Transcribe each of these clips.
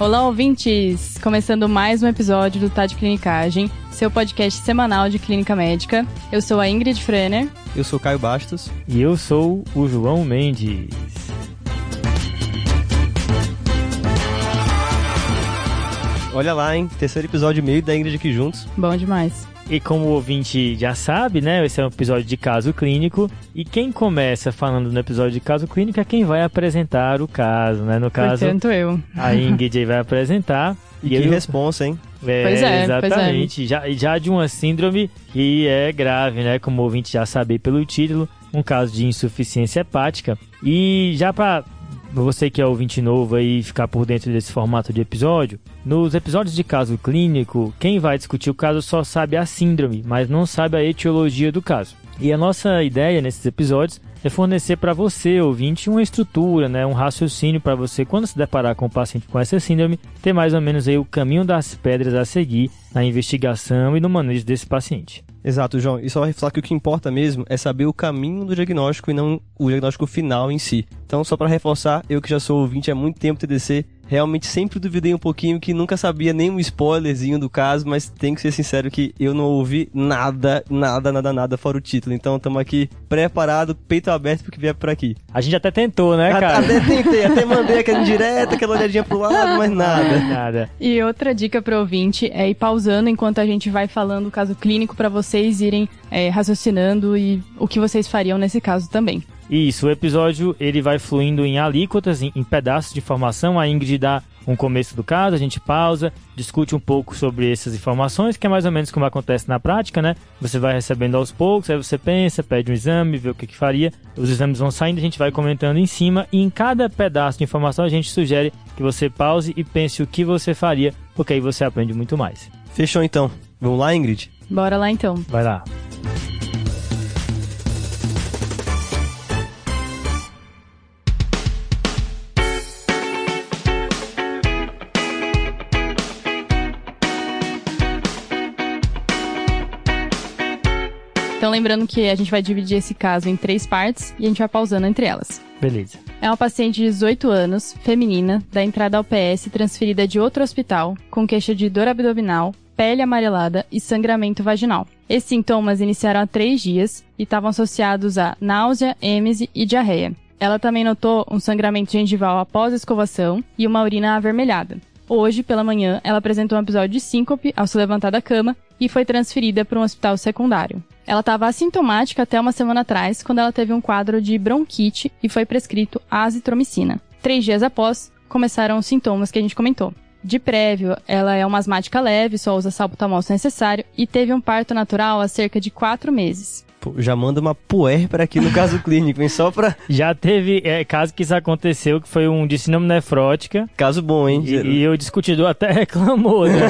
Olá, ouvintes! Começando mais um episódio do Tá de Clinicagem, seu podcast semanal de clínica médica. Eu sou a Ingrid Frener. Eu sou Caio Bastos. E eu sou o João Mendes. Olha lá, hein? Terceiro episódio e meio da Ingrid aqui juntos. Bom demais. E como o ouvinte já sabe, né? Esse é um episódio de caso clínico. E quem começa falando no episódio de caso clínico é quem vai apresentar o caso, né? No caso, Portanto, eu. a Ingrid vai apresentar. E, que eu... responsa, hein? É, Pois é, exatamente. pois Já, já de uma síndrome que é grave, né? Como o ouvinte já sabe pelo título, um caso de insuficiência hepática. E já para você que é ouvinte novo aí ficar por dentro desse formato de episódio, nos episódios de caso clínico, quem vai discutir o caso só sabe a síndrome, mas não sabe a etiologia do caso. E a nossa ideia nesses episódios é fornecer para você, ouvinte, uma estrutura, né, um raciocínio para você, quando se deparar com o paciente com essa síndrome, ter mais ou menos aí o caminho das pedras a seguir na investigação e no manejo desse paciente. Exato, João. E só falar que o que importa mesmo é saber o caminho do diagnóstico e não o diagnóstico final em si. Então, só para reforçar, eu que já sou ouvinte há muito tempo TDC, realmente sempre duvidei um pouquinho que nunca sabia nem um spoilerzinho do caso, mas tenho que ser sincero que eu não ouvi nada, nada, nada, nada fora o título. Então estamos aqui preparado, peito aberto pro que vier por aqui. A gente até tentou, né, cara? Até tentei, até mandei aquela indireta, aquela olhadinha pro lado, mas nada. Nada. E outra dica pro ouvinte é ir pausando enquanto a gente vai falando o caso clínico para vocês irem é, raciocinando e o que vocês fariam nesse caso também. Isso, o episódio ele vai fluindo em alíquotas, em, em pedaços de informação. A Ingrid dá um começo do caso, a gente pausa, discute um pouco sobre essas informações, que é mais ou menos como acontece na prática, né? Você vai recebendo aos poucos, aí você pensa, pede um exame, vê o que, que faria, os exames vão saindo, a gente vai comentando em cima, e em cada pedaço de informação a gente sugere que você pause e pense o que você faria, porque aí você aprende muito mais. Fechou então. Vamos lá, Ingrid? Bora lá então. Vai lá. Então, lembrando que a gente vai dividir esse caso em três partes e a gente vai pausando entre elas. Beleza. É uma paciente de 18 anos, feminina, da entrada ao PS transferida de outro hospital, com queixa de dor abdominal, pele amarelada e sangramento vaginal. Esses sintomas iniciaram há três dias e estavam associados a náusea, êmese e diarreia. Ela também notou um sangramento gengival após a escovação e uma urina avermelhada. Hoje, pela manhã, ela apresentou um episódio de síncope ao se levantar da cama e foi transferida para um hospital secundário. Ela estava assintomática até uma semana atrás, quando ela teve um quadro de bronquite e foi prescrito azitromicina. Três dias após, começaram os sintomas que a gente comentou. De prévio, ela é uma asmática leve, só usa salbutamol se necessário e teve um parto natural há cerca de quatro meses. Já manda uma puérpera aqui no caso clínico, hein? Só pra... Já teve é, caso que isso aconteceu, que foi um de síndrome nefrótica. Caso bom, hein? E, e o discutidor até reclamou, né?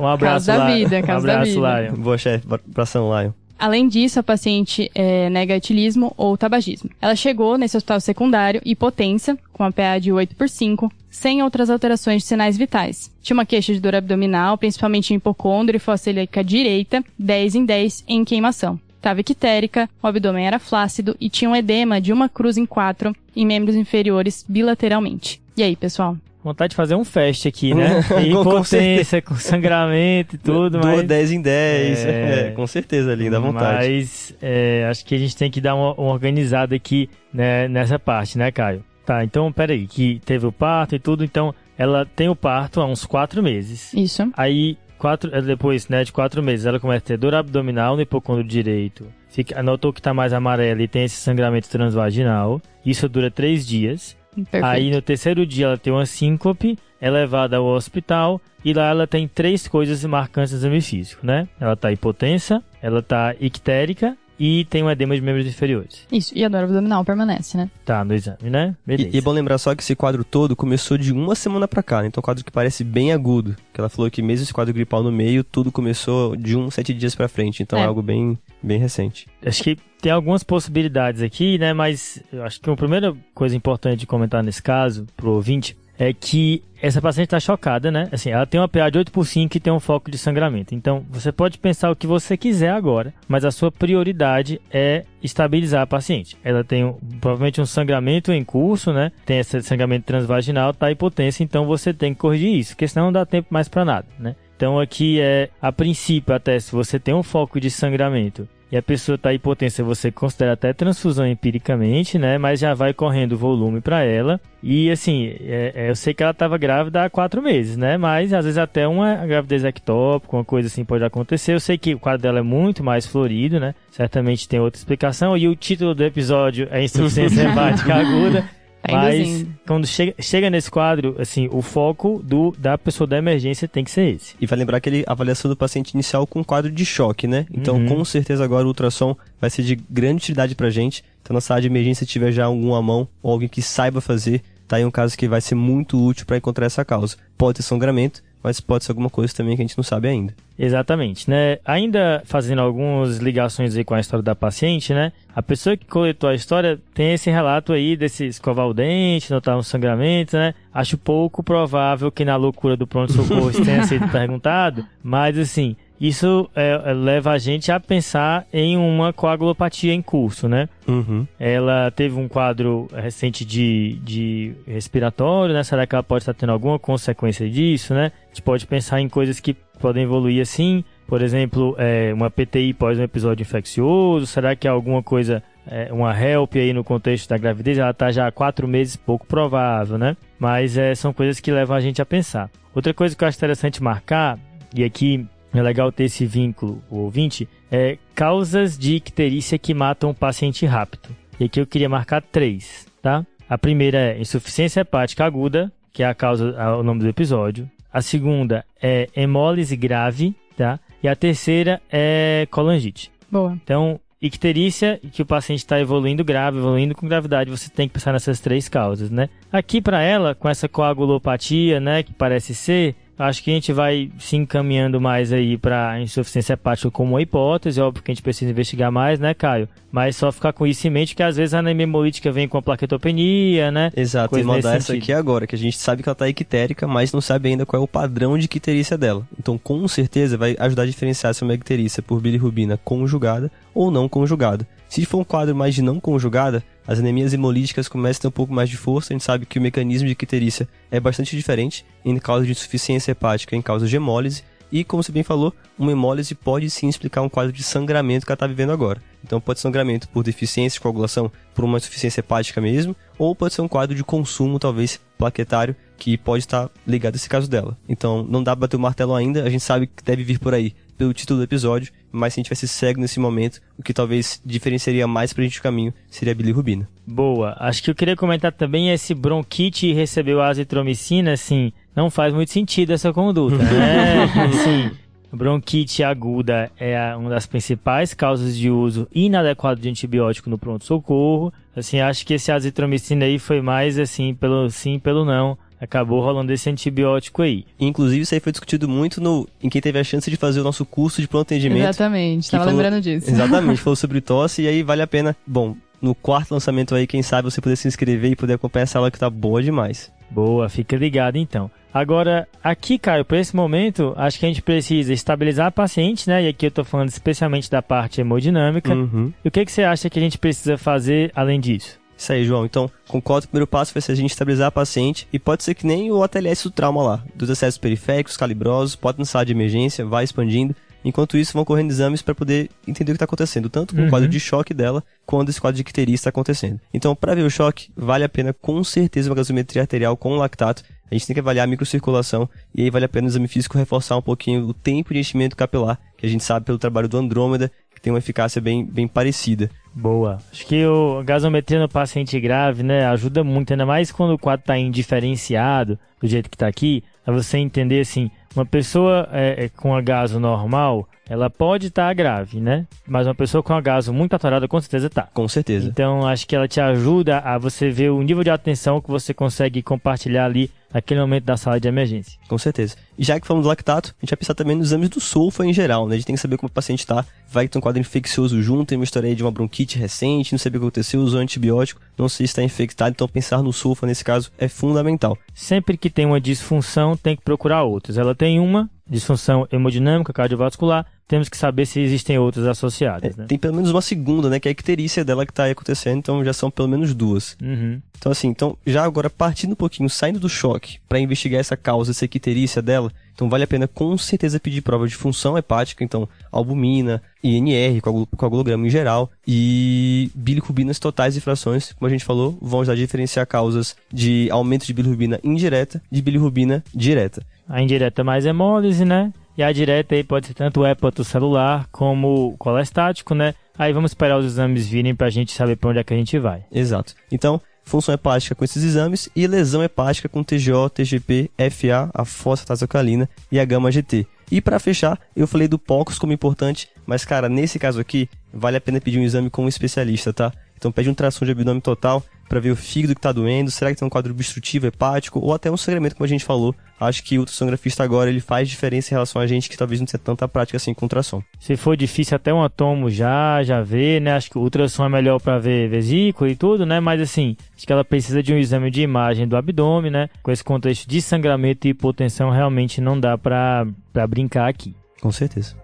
Um abraço Caso da lá. vida, um caso da abraço, vida. Lion. Boa, chefe. Abração, Lion. Além disso, a paciente é, nega etilismo ou tabagismo. Ela chegou nesse hospital secundário hipotensa, com a PA de 8 por 5, sem outras alterações de sinais vitais. Tinha uma queixa de dor abdominal, principalmente em hipocôndrio e fossa ilíaca direita, 10 em 10 em queimação. Estava ictérica, o abdômen era flácido e tinha um edema de uma cruz em quatro em membros inferiores bilateralmente. E aí, pessoal? Vontade de fazer um fest aqui, né? E Com- com potência, com sangramento e tudo, Do mas... 10 em 10. É. É, com certeza, linda, vontade. Mas é, acho que a gente tem que dar uma, uma organizada aqui né, nessa parte, né, Caio? Tá, então peraí, que teve o parto e tudo, então ela tem o parto há uns quatro meses. Isso. Aí, quatro, eh, depois né, de quatro meses, ela começa a ter dor abdominal no hipocôndrio direito. Fica, anotou que tá mais amarela e tem esse sangramento transvaginal. Isso dura três dias. Perfeito. Aí no terceiro dia ela tem uma síncope, é levada ao hospital e lá ela tem três coisas marcantes no exame físico, né? Ela tá hipotensa, ela tá ictérica e tem um edema de membros inferiores. Isso. E a dor abdominal permanece, né? Tá, no exame, né? Beleza. E, e é bom lembrar só que esse quadro todo começou de uma semana pra cá, né? Então um quadro que parece bem agudo. Que ela falou que mesmo esse quadro gripal no meio, tudo começou de um, sete dias pra frente. Então é, É. algo bem, bem recente. Acho que tem algumas possibilidades aqui, né? Mas eu acho que a primeira coisa importante de comentar nesse caso, pro ouvinte, é que essa paciente está chocada, né? Assim, ela tem uma PA de 8 por 5 e tem um foco de sangramento. Então, você pode pensar o que você quiser agora, mas a sua prioridade é estabilizar a paciente. Ela tem um, provavelmente um sangramento em curso, né? Tem esse sangramento transvaginal, tá hipotência, então você tem que corrigir isso, porque senão não dá tempo mais para nada, né? Então aqui é, a princípio, até se você tem um foco de sangramento e a pessoa está hipotência, você considera até transfusão empiricamente, né? Mas já vai correndo volume para ela. E assim, é, é, eu sei que ela estava grávida há quatro meses, né? Mas às vezes até uma gravidez ectópica, uma coisa assim pode acontecer. Eu sei que o quadro dela é muito mais florido, né? Certamente tem outra explicação. E o título do episódio é Insuficiência Hepática Aguda. Mas quando chega, chega nesse quadro, assim, o foco do, da pessoa da emergência tem que ser esse. E vai lembrar aquele avaliação do paciente inicial com quadro de choque, né? Então, uhum. com certeza agora o ultrassom vai ser de grande utilidade pra gente. Então, na sala de emergência tiver já algum à mão ou alguém que saiba fazer, tá aí um caso que vai ser muito útil para encontrar essa causa. Pode ter sangramento, mas pode ser alguma coisa também que a gente não sabe ainda. Exatamente, né? Ainda fazendo algumas ligações aí com a história da paciente, né? A pessoa que coletou a história tem esse relato aí desse escovar o dente, notar um sangramento, né? Acho pouco provável que na loucura do pronto-socorro isso tenha sido perguntado, mas assim, isso é, é, leva a gente a pensar em uma coagulopatia em curso, né? Uhum. Ela teve um quadro recente de, de respiratório, né? Será que ela pode estar tendo alguma consequência disso, né? A gente pode pensar em coisas que podem evoluir assim, por exemplo, é, uma PTI pós um episódio infeccioso, será que é alguma coisa, é, uma HELP aí no contexto da gravidez, ela está já há quatro meses, pouco provável, né? Mas é, são coisas que levam a gente a pensar. Outra coisa que eu acho interessante marcar, e aqui é legal ter esse vínculo, o ouvinte, é causas de icterícia que matam o paciente rápido. E aqui eu queria marcar três, tá? A primeira é insuficiência hepática aguda, que é a causa, o nome do episódio. A segunda é hemólise grave, tá? E a terceira é colangite. Boa. Então, icterícia, que o paciente está evoluindo grave, evoluindo com gravidade, você tem que pensar nessas três causas, né? Aqui para ela, com essa coagulopatia, né, que parece ser, acho que a gente vai se encaminhando mais aí para insuficiência hepática como uma hipótese, óbvio que a gente precisa investigar mais, né, Caio? Mas só ficar com isso em mente que às vezes a anemia hemolítica vem com a plaquetopenia, né? Exato, Coisa e mandar essa aqui agora, que a gente sabe que ela tá ictérica, mas não sabe ainda qual é o padrão de icterícia dela. Então, com certeza vai ajudar a diferenciar se é uma icterícia por bilirrubina conjugada ou não conjugada. Se for um quadro mais de não conjugada, as anemias hemolíticas começam a ter um pouco mais de força. A gente sabe que o mecanismo de quiterícia é bastante diferente em causa de insuficiência hepática, em causa de hemólise. E, como você bem falou, uma hemólise pode sim explicar um quadro de sangramento que ela está vivendo agora. Então, pode ser sangramento por deficiência de coagulação, por uma insuficiência hepática mesmo, ou pode ser um quadro de consumo, talvez plaquetário, que pode estar ligado a esse caso dela. Então, não dá para bater o martelo ainda, a gente sabe que deve vir por aí pelo título do episódio, mas se a gente tivesse cego nesse momento, o que talvez diferenciaria mais pra gente o caminho seria a bilirrubina. Boa. Acho que eu queria comentar também esse bronquite recebeu azitromicina, assim, não faz muito sentido essa conduta, né? assim, bronquite aguda é uma das principais causas de uso inadequado de antibiótico no pronto-socorro. Assim, acho que esse azitromicina aí foi mais, assim, pelo sim, pelo não acabou rolando esse antibiótico aí. Inclusive, isso aí foi discutido muito no, em quem teve a chance de fazer o nosso curso de pronto atendimento. Exatamente, estava lembrando disso. Exatamente, falou sobre tosse e aí vale a pena. Bom, no quarto lançamento aí, quem sabe você poder se inscrever e poder acompanhar essa aula que tá boa demais. Boa, fica ligado então. Agora, aqui, Caio, para esse momento, acho que a gente precisa estabilizar a paciente, né? E aqui eu tô falando especialmente da parte hemodinâmica. Uhum. E o que, que você acha que a gente precisa fazer além disso? Isso aí, João. Então, concordo, o primeiro passo vai ser a gente estabilizar a paciente e pode ser que nem o ATLS do trauma lá, dos acessos periféricos, calibrosos, pode na sala de emergência, vai expandindo. Enquanto isso, vão correndo exames para poder entender o que está acontecendo, tanto com uhum. o quadro de choque dela, quanto esse quadro de icteria está acontecendo. Então, para ver o choque, vale a pena com certeza uma gasometria arterial com lactato. A gente tem que avaliar a microcirculação e aí vale a pena o exame físico reforçar um pouquinho o tempo de enchimento capilar, que a gente sabe pelo trabalho do Andrômeda, que tem uma eficácia bem, bem parecida. Boa. Acho que o gasometria no paciente grave, né, ajuda muito, ainda mais quando o quadro está indiferenciado, do jeito que está aqui, a você entender assim, uma pessoa é, é, com a gaso normal, ela pode estar tá grave, né? Mas uma pessoa com a gaso muito atorada, com certeza tá. Com certeza. Então, acho que ela te ajuda a você ver o nível de atenção que você consegue compartilhar ali naquele momento da sala de emergência. Com certeza. E já que falamos do lactato, a gente vai pensar também nos exames do sulfa em geral, né? A gente tem que saber como o paciente está, vai ter um quadro infeccioso junto, tem uma história aí de uma bronquite recente, não saber o que aconteceu, usou antibiótico, não sei se está infectado, então pensar no sulfa nesse caso é fundamental. Sempre que tem uma disfunção, tem que procurar outras. Ela tem uma, disfunção hemodinâmica cardiovascular, temos que saber se existem outras associadas. É, né? Tem pelo menos uma segunda, né? Que é a icterícia dela que está aí acontecendo, então já são pelo menos duas. Uhum. Então, assim, então, já agora partindo um pouquinho, saindo do choque, para investigar essa causa, essa icterícia dela, então vale a pena com certeza pedir prova de função hepática, então albumina, INR, coagulograma em geral, e bilirrubinas totais e frações, como a gente falou, vão ajudar a diferenciar causas de aumento de bilirrubina indireta de bilirrubina direta. A indireta é mais hemólise, né? E a direta aí pode ser tanto o hepatocelular como colestático, né? Aí vamos esperar os exames virem pra gente saber pra onde é que a gente vai. Exato. Então, função hepática com esses exames e lesão hepática com TGO, TGP, FA, a fosfatazocalina e a gama-GT. E para fechar, eu falei do POCOS como importante, mas cara, nesse caso aqui, vale a pena pedir um exame com um especialista, tá? Então pede um tração de abdômen total para ver o fígado que está doendo, será que tem um quadro obstrutivo hepático ou até um sangramento, como a gente falou. Acho que o ultrassonografista agora ele faz diferença em relação a gente que talvez não tenha tanta prática assim com ultrassom. Se for difícil até um atomo já, já vê, né? Acho que o ultrassom é melhor para ver vesícula e tudo, né? Mas assim, acho que ela precisa de um exame de imagem do abdômen, né? Com esse contexto de sangramento e hipotensão realmente não dá para brincar aqui. Com certeza.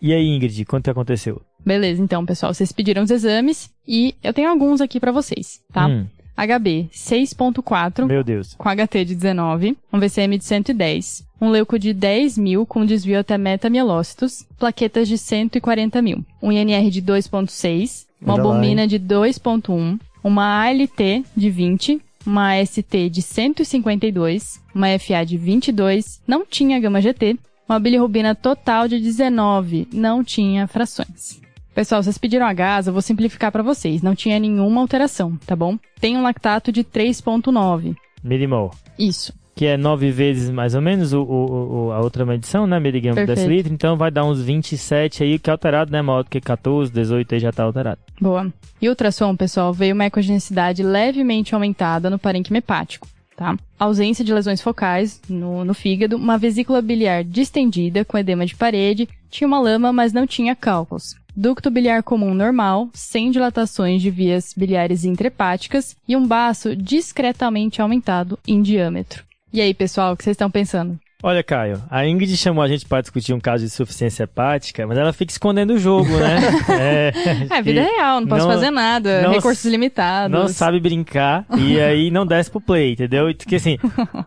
E aí, Ingrid, quanto aconteceu? Beleza, então, pessoal, vocês pediram os exames e eu tenho alguns aqui para vocês, tá? Hum, HB 6.4 meu Deus. com HT de 19, um VCM de 110, um leuco de 10 mil com desvio até metamielócitos, plaquetas de 140 mil, um INR de 2.6, uma albumina de 2.1, uma ALT de 20, uma ST de 152, uma FA de 22, não tinha gama GT, uma bilirrubina total de 19, não tinha frações. Pessoal, vocês pediram a gás, eu vou simplificar para vocês. Não tinha nenhuma alteração, tá bom? Tem um lactato de 3.9. Milimol. Isso. Que é nove vezes mais ou menos o, o- o- a outra medição, né? Miligrama por decilitro. Então vai dar uns 27 aí, que é alterado, né? Maior do que 14, 18 aí já tá alterado. Boa. E ultrassom, pessoal, veio uma ecogenicidade levemente aumentada no parênquima hepático, tá? Ausência de lesões focais no, no fígado, uma vesícula biliar distendida com edema de parede, tinha uma lama, mas não tinha cálculos. Ducto biliar comum normal, sem dilatações de vias biliares intrahepáticas e um baço discretamente aumentado em diâmetro. E aí, pessoal, o que vocês estão pensando? Olha, Caio, a Ingrid chamou a gente para discutir um caso de insuficiência hepática, mas ela fica escondendo o jogo, né? é, É, vida real, não posso não- fazer nada, não recursos limitados. não sabe brincar e aí não desce pro play, entendeu? Porque assim,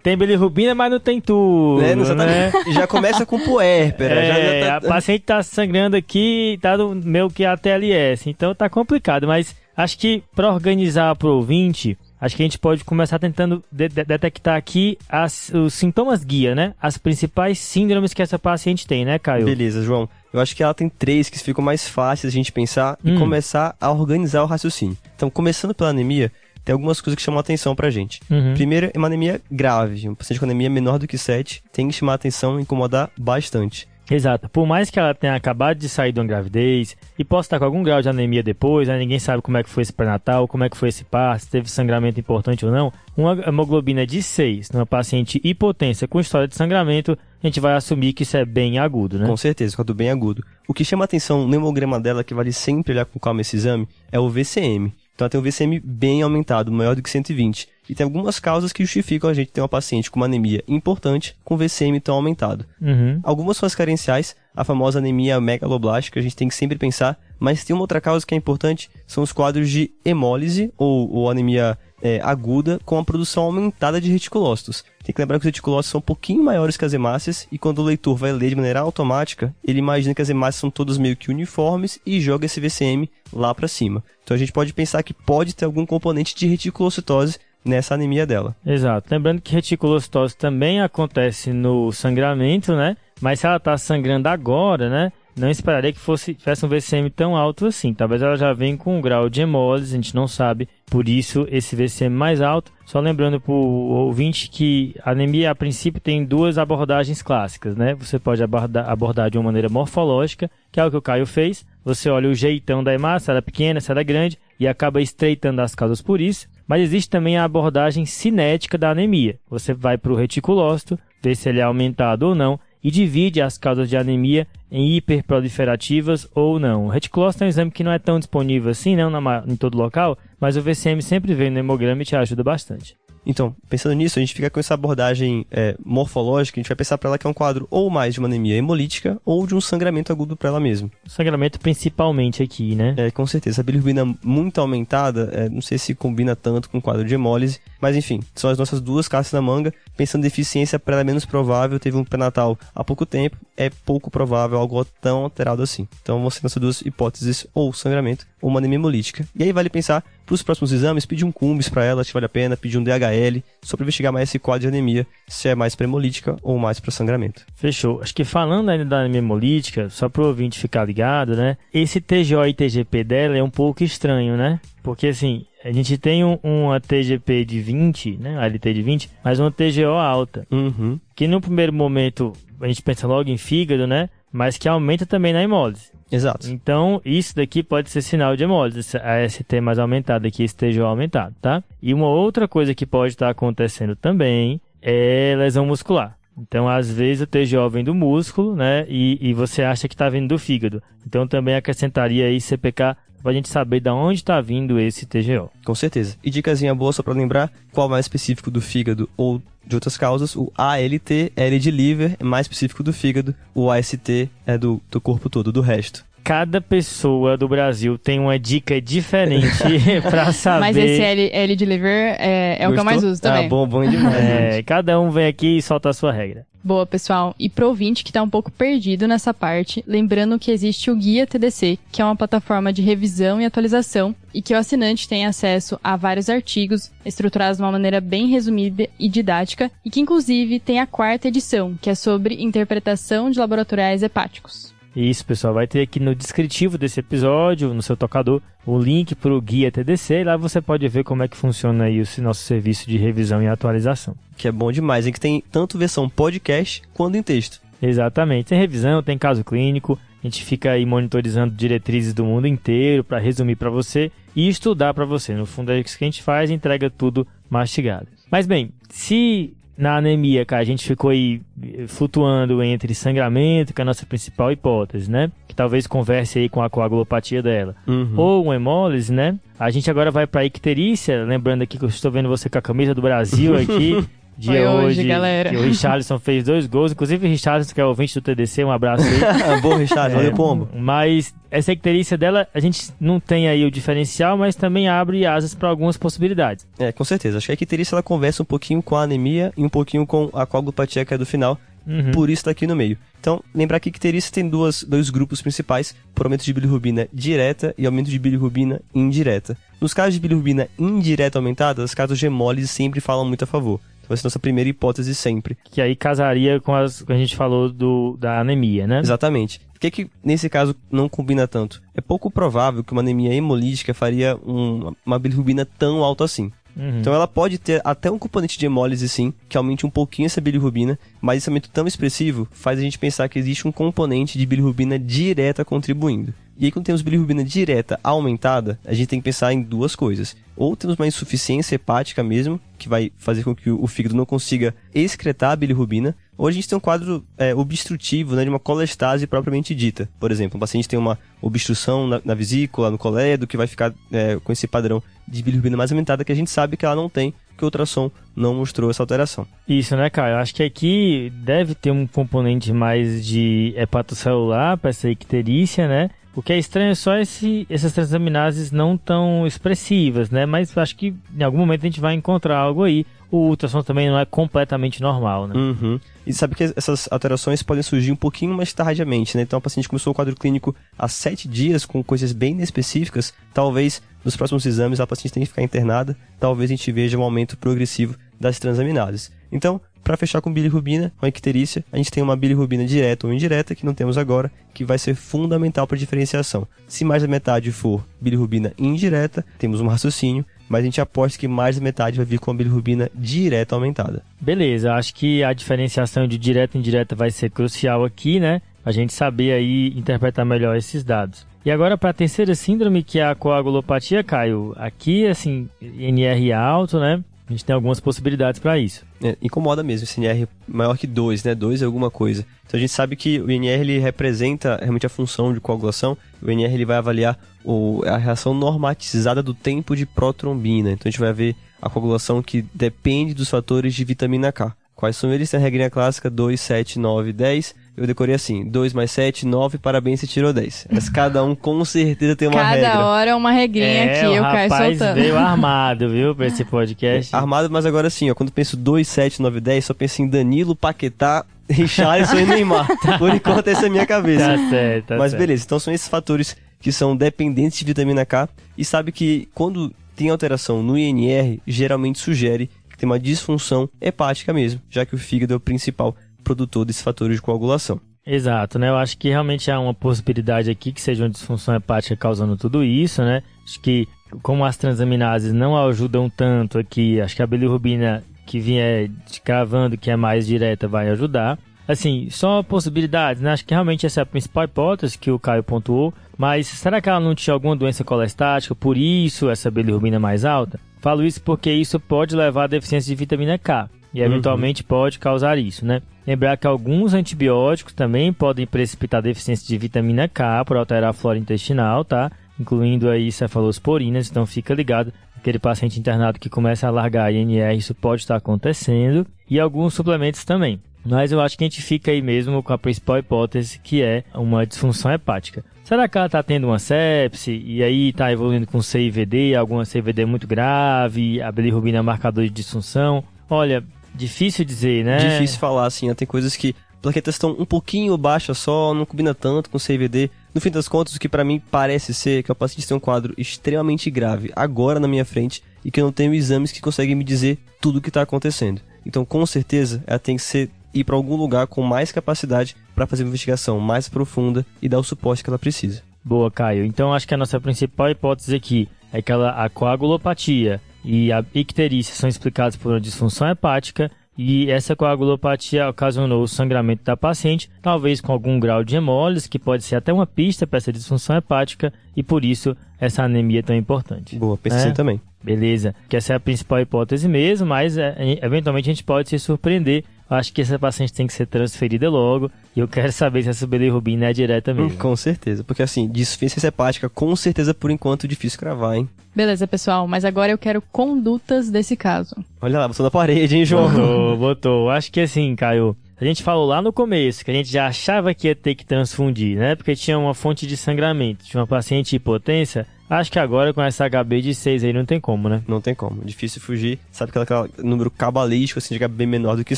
tem bilirrubina, mas não tem tudo, Né? né? Exatamente. Já começa com puérpera. já- É, já a tá- paciente tá sangrando aqui, tá no meu que ATLS, então tá complicado, mas acho que para organizar pro ouvinte, acho que a gente pode começar tentando de- de- detectar aqui as- os sintomas guia, né? As principais síndromes que essa paciente tem, né, Caio? Beleza, João. Eu acho que ela tem três que ficam mais fáceis a gente pensar e Hum. começar a organizar o raciocínio. Então, começando pela anemia, tem algumas coisas que chamam a atenção pra gente. Uhum. Primeiro, é uma anemia grave. Um paciente com anemia menor do que 7 tem que chamar a atenção e incomodar bastante. Exato. Por mais que ela tenha acabado de sair de uma gravidez e possa estar com algum grau de anemia depois, né? ninguém sabe como é que foi esse pré-natal, como é que foi esse parto, se teve sangramento importante ou não, uma hemoglobina de 6 numa paciente hipotensa com história de sangramento, a gente vai assumir que isso é bem agudo, né? Com certeza, quanto bem agudo. O que chama atenção no hemograma dela, que vale sempre olhar com calma esse exame, é o VCM. Então ela tem um VCM bem aumentado, maior do que 120. E tem algumas causas que justificam a gente ter uma paciente com uma anemia importante com VCM tão aumentado. Uhum. Algumas são as carenciais, a famosa anemia megaloblástica, a gente tem que sempre pensar, mas tem uma outra causa que é importante, são os quadros de hemólise ou, ou anemia é, aguda com a produção aumentada de reticulócitos. Tem que lembrar que os reticulócitos são um pouquinho maiores que as hemácias e quando o leitor vai ler de maneira automática, ele imagina que as hemácias são todas meio que uniformes e joga esse VCM lá para cima. Então a gente pode pensar que pode ter algum componente de reticulocitose nessa anemia dela. Exato. Lembrando que reticulocitose também acontece no sangramento, né? Mas se ela tá sangrando agora, né? Não esperaria que fosse tivesse um VCM tão alto assim. Talvez ela já venha com um grau de hemólise, a gente não sabe. Por isso, esse VCM mais alto. Só lembrando para o ouvinte que a anemia, a princípio, tem duas abordagens clássicas, né? Você pode abordar, abordar de uma maneira morfológica, que é o que o Caio fez. Você olha o jeitão da hemácia, se ela é pequena, se ela é grande, e acaba estreitando as causas por isso. Mas existe também a abordagem cinética da anemia. Você vai para o reticulócito, vê se ele é aumentado ou não, e divide as causas de anemia em hiperproliferativas ou não. O reticulócito é um exame que não é tão disponível assim, não na, em todo local, mas o VCM sempre vem no hemograma e te ajuda bastante. Então, pensando nisso, a gente fica com essa abordagem é, morfológica, a gente vai pensar para ela que é um quadro ou mais de uma anemia hemolítica ou de um sangramento agudo para ela mesma. Sangramento principalmente aqui, né? É, com certeza. A bilirrubina muito aumentada, é, não sei se combina tanto com o quadro de hemólise, mas enfim, são as nossas duas caças na manga. Pensando em deficiência, para ela é menos provável, teve um pré-natal há pouco tempo, é pouco provável algo tão alterado assim. Então vão ser nossas duas hipóteses, ou sangramento ou uma anemia hemolítica. E aí vale pensar para os próximos exames, pedir um cumbis para ela, se vale a pena, pedir um DHL, só para investigar mais esse quadro de anemia, se é mais para hemolítica ou mais para sangramento. Fechou. Acho que falando ainda da anemia hemolítica, só para o ouvinte ficar ligado, né? Esse TGO e TGP dela é um pouco estranho, né? Porque assim, a gente tem um, uma TGP de 20, né? LT de 20, mas uma TGO alta. Uhum. Que no primeiro momento a gente pensa logo em fígado, né? Mas que aumenta também na hemólise. Exato. Então, isso daqui pode ser sinal de hemólise, a ST mais aumentada aqui, esteja aumentado, tá? E uma outra coisa que pode estar acontecendo também é lesão muscular. Então, às vezes, o TGO vem do músculo, né? E, e você acha que está vindo do fígado. Então, também acrescentaria aí CPK para a gente saber de onde está vindo esse TGO. Com certeza. E dicasinha boa só para lembrar, qual mais específico do fígado ou de outras causas, o ALT, L de liver, é mais específico do fígado, o AST é do, do corpo todo, do resto cada pessoa do Brasil tem uma dica diferente para saber. Mas esse L, L de liver é, é o que eu mais uso também. Ah, bom, bom demais. É, cada um vem aqui e solta a sua regra. Boa, pessoal. E pro ouvinte que está um pouco perdido nessa parte, lembrando que existe o Guia TDC, que é uma plataforma de revisão e atualização, e que o assinante tem acesso a vários artigos, estruturados de uma maneira bem resumida e didática, e que inclusive tem a quarta edição, que é sobre interpretação de laboratoriais hepáticos. Isso, pessoal, vai ter aqui no descritivo desse episódio, no seu tocador, o link para o guia TDC e lá você pode ver como é que funciona aí o nosso serviço de revisão e atualização. Que é bom demais, em que tem tanto versão podcast quanto em texto. Exatamente, tem revisão, tem caso clínico, a gente fica aí monitorizando diretrizes do mundo inteiro para resumir para você e estudar para você. No fundo é isso que a gente faz, entrega tudo mastigado. Mas bem, se na anemia, cara, a gente ficou aí eh, flutuando entre sangramento, que é a nossa principal hipótese, né? Que talvez converse aí com a coagulopatia dela. Uhum. Ou um hemólise, né? A gente agora vai pra icterícia, lembrando aqui que eu estou vendo você com a camisa do Brasil aqui. Dia hoje, hoje, galera. Que o Richarlison fez dois gols. Inclusive, o Richarlison, que é ouvinte do TDC, um abraço aí. Bom, Richarlison, é, pombo. Mas essa icterícia dela, a gente não tem aí o diferencial, mas também abre asas para algumas possibilidades. É, com certeza. Acho que a icterícia ela conversa um pouquinho com a anemia e um pouquinho com a coagulopatia que é do final. Uhum. Por isso está aqui no meio. Então, lembrar que icterícia tem duas, dois grupos principais, por aumento de bilirrubina direta e aumento de bilirrubina indireta. Nos casos de bilirrubina indireta aumentada, os casos de hemólise sempre falam muito a favor. Vai ser nossa primeira hipótese sempre. Que aí casaria com as que a gente falou do, da anemia, né? Exatamente. Por que, que nesse caso não combina tanto? É pouco provável que uma anemia hemolítica faria um, uma bilirrubina tão alta assim. Uhum. Então ela pode ter até um componente de hemólise sim, que aumente um pouquinho essa bilirrubina, mas esse aumento tão expressivo faz a gente pensar que existe um componente de bilirrubina direta contribuindo. E aí, quando temos bilirrubina direta aumentada, a gente tem que pensar em duas coisas. Ou temos uma insuficiência hepática mesmo, que vai fazer com que o fígado não consiga excretar a bilirrubina, ou a gente tem um quadro é, obstrutivo, né, de uma colestase propriamente dita. Por exemplo, um paciente tem uma obstrução na, na vesícula, no colédo, que vai ficar é, com esse padrão de bilirrubina mais aumentada, que a gente sabe que ela não tem, que o ultrassom não mostrou essa alteração. Isso, né, cara? Eu acho que aqui deve ter um componente mais de hepatocelular para essa icterícia, né? O que é estranho é só esse, essas transaminases não tão expressivas, né? Mas acho que em algum momento a gente vai encontrar algo aí. O ultrassom também não é completamente normal, né? Uhum. E sabe que essas alterações podem surgir um pouquinho mais tardiamente, né? Então, a paciente começou o quadro clínico há sete dias com coisas bem específicas. Talvez nos próximos exames a paciente tenha que ficar internada. Talvez a gente veja um aumento progressivo das transaminases. Então, para fechar com bilirrubina, com a icterícia, a gente tem uma bilirrubina direta ou indireta, que não temos agora, que vai ser fundamental para diferenciação. Se mais da metade for bilirrubina indireta, temos um raciocínio, mas a gente aposta que mais da metade vai vir com a bilirrubina direta aumentada. Beleza, acho que a diferenciação de direta e indireta vai ser crucial aqui, né? A gente saber aí interpretar melhor esses dados. E agora para a terceira síndrome, que é a coagulopatia, Caio. Aqui, assim, INR alto, né? A gente tem algumas possibilidades para isso. É, incomoda mesmo esse INR maior que 2, né? 2 é alguma coisa. Então a gente sabe que o INR ele representa realmente a função de coagulação. O INR ele vai avaliar o, a reação normatizada do tempo de protrombina. Então a gente vai ver a coagulação que depende dos fatores de vitamina K. Quais são eles? Tem a regrinha clássica 2, 7, 9, 10. Eu decorei assim: 2 mais 7, 9, parabéns, você tirou 10. Mas cada um com certeza tem uma Cada regra. Cada hora é uma regrinha é, aqui, o eu caio rapaz soltando. veio armado, viu, pra esse podcast. É, armado, mas agora sim, ó, quando penso 2, 7, 9, 10, só penso em Danilo, Paquetá, Richarlison e Neymar. Por enquanto, essa é a minha cabeça. Tá certo, tá Mas certo. beleza, então são esses fatores que são dependentes de vitamina K. E sabe que quando tem alteração no INR, geralmente sugere que tem uma disfunção hepática mesmo, já que o fígado é o principal produtor desses fatores de coagulação. Exato, né? Eu acho que realmente há uma possibilidade aqui que seja uma disfunção hepática causando tudo isso, né? Acho que como as transaminases não ajudam tanto aqui, acho que a bilirrubina que vier cravando que é mais direta vai ajudar. Assim, só possibilidades, né? Acho que realmente essa é a principal hipótese que o Caio pontuou. Mas será que ela não tinha alguma doença colestática, por isso essa bilirrubina mais alta? Falo isso porque isso pode levar à deficiência de vitamina K e eventualmente uhum. pode causar isso, né? Lembrar que alguns antibióticos também podem precipitar deficiência de vitamina K por alterar a flora intestinal, tá? Incluindo aí cefalosporinas, então fica ligado. Aquele paciente internado que começa a largar INR, isso pode estar acontecendo. E alguns suplementos também. Mas eu acho que a gente fica aí mesmo com a principal hipótese, que é uma disfunção hepática. Será que ela está tendo uma sepse e aí está evoluindo com CIVD, alguma CIVD muito grave, a bilirrubina é marcador de disfunção? Olha, difícil dizer, né? Difícil falar, assim, tem coisas que plaquetas estão um pouquinho baixas só, não combina tanto com CIVD. No fim das contas, o que para mim parece ser que o paciente tem um quadro extremamente grave agora na minha frente e que eu não tenho exames que conseguem me dizer tudo o que está acontecendo. Então, com certeza, ela tem que ser ir para algum lugar com mais capacidade para fazer uma investigação mais profunda e dar o suporte que ela precisa. Boa, Caio. Então acho que a nossa principal hipótese aqui é que ela, a coagulopatia e a icterícia são explicados por uma disfunção hepática e essa coagulopatia ocasionou o sangramento da paciente, talvez com algum grau de hemólise, que pode ser até uma pista para essa disfunção hepática e por isso essa anemia é tão importante. Boa, pensa assim também. Beleza, que essa é a principal hipótese mesmo, mas é, eventualmente a gente pode se surpreender acho que essa paciente tem que ser transferida logo. E eu quero saber se essa bilirrubina é direta mesmo. Hum, com certeza, porque assim, deficiência hepática, com certeza por enquanto difícil cravar, hein? Beleza, pessoal, mas agora eu quero condutas desse caso. Olha lá, botou na parede, hein, João? Botou, botou. Acho que assim, Caio, a gente falou lá no começo que a gente já achava que ia ter que transfundir, né? Porque tinha uma fonte de sangramento, tinha uma paciente hipotência. Acho que agora com essa HB de 6 aí não tem como, né? Não tem como. Difícil fugir. Sabe que aquele número cabalístico, assim, de HB menor do que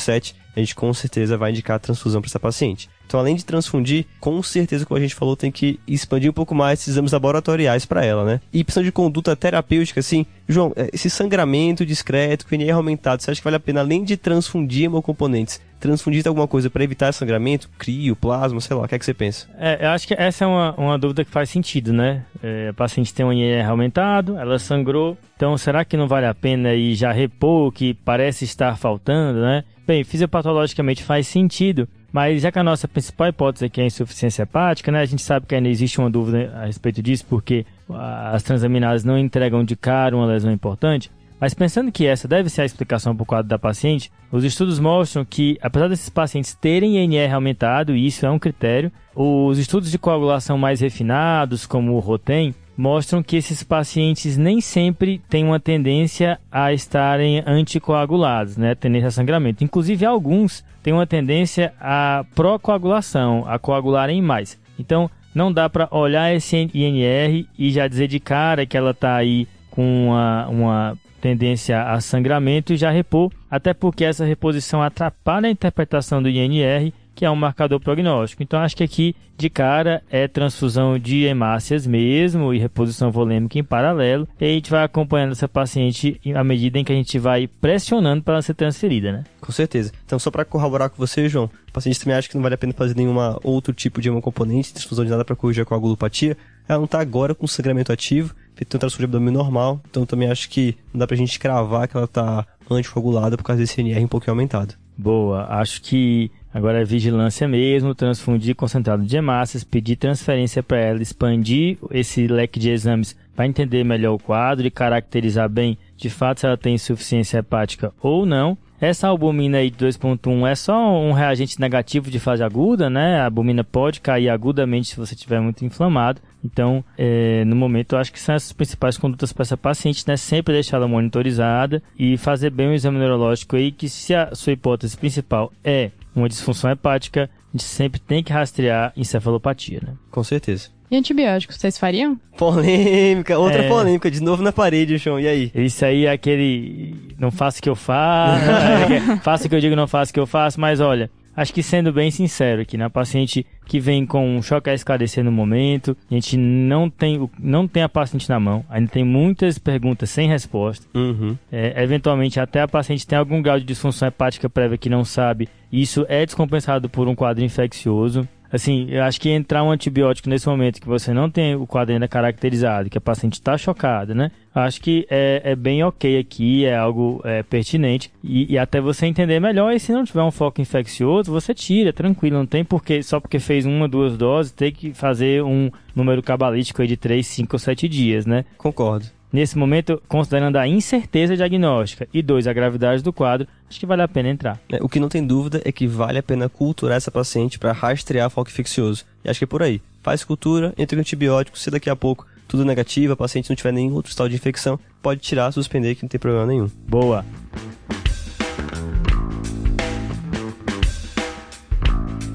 7, a gente com certeza vai indicar a transfusão para essa paciente. Então, além de transfundir, com certeza, como a gente falou, tem que expandir um pouco mais esses exames laboratoriais para ela, né? E precisando de conduta terapêutica, assim, João, esse sangramento discreto, com INR aumentado, você acha que vale a pena, além de transfundir hemocomponentes, transfundir alguma coisa para evitar sangramento, crio, plasma, sei lá, o que é que você pensa? É, eu acho que essa é uma, uma dúvida que faz sentido, né? É, a paciente tem um INR aumentado, ela sangrou, então será que não vale a pena ir já repor o que parece estar faltando, né? Bem, fisiopatologicamente faz sentido, mas já que a nossa principal hipótese aqui é a insuficiência hepática, né? A gente sabe que ainda existe uma dúvida a respeito disso, porque as transaminases não entregam de cara uma lesão importante. Mas pensando que essa deve ser a explicação por quadro da paciente, os estudos mostram que, apesar desses pacientes terem INR aumentado, e isso é um critério, os estudos de coagulação mais refinados, como o ROTEM, mostram que esses pacientes nem sempre têm uma tendência a estarem anticoagulados, né, tendência a sangramento. Inclusive, alguns têm uma tendência a procoagulação, a coagularem mais. Então, não dá para olhar esse INR e já dizer de cara que ela está aí com uma, uma tendência a sangramento e já repor, até porque essa reposição atrapalha a interpretação do INR, que é um marcador prognóstico. Então acho que aqui de cara é transfusão de hemácias mesmo e reposição volêmica em paralelo. E a gente vai acompanhando essa paciente à medida em que a gente vai pressionando para ela ser transferida, né? Com certeza. Então só para corroborar com você, João, o paciente também acha que não vale a pena fazer nenhuma outro tipo de hemocomponente, transfusão de nada para corrigir a coagulopatia. Ela não está agora com sangramento ativo, feito um transfusão de abdômen normal, então também acho que não dá pra gente cravar que ela tá anticoagulada por causa desse NR um pouquinho aumentado. Boa, acho que Agora é vigilância mesmo, transfundir concentrado de hemácias, pedir transferência para ela, expandir esse leque de exames para entender melhor o quadro e caracterizar bem de fato se ela tem insuficiência hepática ou não. Essa albumina aí de 2.1 é só um reagente negativo de fase aguda, né? A albumina pode cair agudamente se você estiver muito inflamado. Então, é, no momento, eu acho que são essas principais condutas para essa paciente, né? Sempre deixar ela monitorizada e fazer bem o exame neurológico aí, que se a sua hipótese principal é uma disfunção hepática, a gente sempre tem que rastrear encefalopatia, né? Com certeza. E antibióticos, vocês fariam? Polêmica, outra É. polêmica, de novo na parede, João. E aí? Isso aí é aquele não faço o que eu faço, né? faço o que eu digo, não faço o que eu faço, mas olha, acho que sendo bem sincero aqui, na paciente que vem com um choque a esclarecer no momento, a gente não tem, o- não tem a paciente na mão, ainda tem muitas perguntas sem resposta. Uhum. É, eventualmente, até a paciente tem algum grau de disfunção hepática prévia que não sabe, isso é descompensado por um quadro infeccioso. Assim, eu acho que entrar um antibiótico nesse momento que você não tem o quadro ainda caracterizado, que a paciente está chocada, né? Acho que é, é bem ok aqui, é algo é, pertinente. E, e até você entender melhor, e se não tiver um foco infeccioso, você tira, tranquilo. Não tem porque, só porque fez uma, duas doses, ter que fazer um número cabalístico aí de 3, 5 ou 7 dias, né? Concordo. Nesse momento, considerando a incerteza diagnóstica e dois, a gravidade do quadro, acho que vale a pena entrar. É, O que não tem dúvida é que vale a pena culturar essa paciente para rastrear foco infeccioso. E acho que é por aí. Faz cultura, entre o antibiótico, se daqui a pouco tudo negativo, a paciente não tiver nenhum outro estado de infecção, pode tirar, suspender, que não tem problema nenhum. Boa.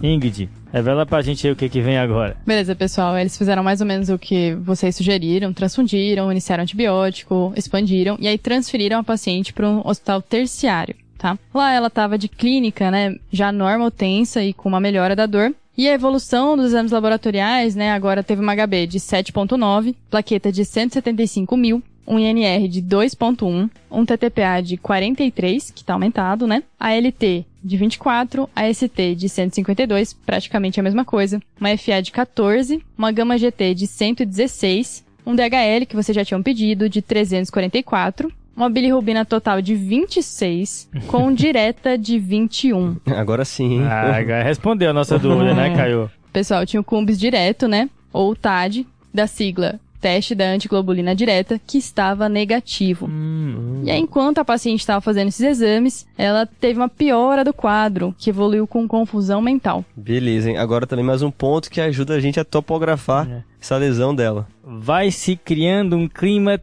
Ingrid, revela pra gente aí o que, que vem agora. Beleza, pessoal. Eles fizeram mais ou menos o que vocês sugeriram: transfundiram, iniciaram antibiótico, expandiram e aí transferiram a paciente para um hospital terciário, tá? Lá ela tava de clínica, né? Já normal tensa e com uma melhora da dor. E a evolução dos exames laboratoriais, né? Agora teve uma HB de 7,9, plaqueta de 175 mil, um INR de 2.1, um TTPA de 43, que tá aumentado, né? ALT de 24, AST de 152, praticamente a mesma coisa, uma FA de 14, uma gama GT de 116, um DHL que vocês já tinham pedido de 344, uma bilirrubina total de 26, com direta de 21. Agora sim, hein? Ah, agora respondeu a nossa dúvida, né, Caio? Pessoal, tinha o CUMBS direto, né? Ou TAD, da sigla Teste da Antiglobulina Direta, que estava negativo. Hum, E aí, enquanto a paciente estava fazendo esses exames, ela teve uma piora do quadro, que evoluiu com confusão mental. Beleza, hein? Agora também mais um ponto que ajuda a gente a topografar É. essa lesão dela. vai se criando um clima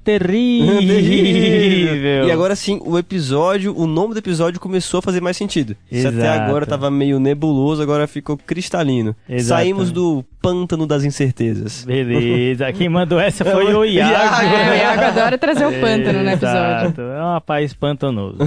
terrível. E agora sim, o episódio, o nome do episódio começou a fazer mais sentido. Se até Exato. agora tava meio nebuloso, agora ficou cristalino. Exatamente. Saímos do pântano das incertezas. Beleza, quem mandou essa foi o Iago. É, o Iago adora trazer o pântano no episódio. Exato, é um rapaz pantanoso.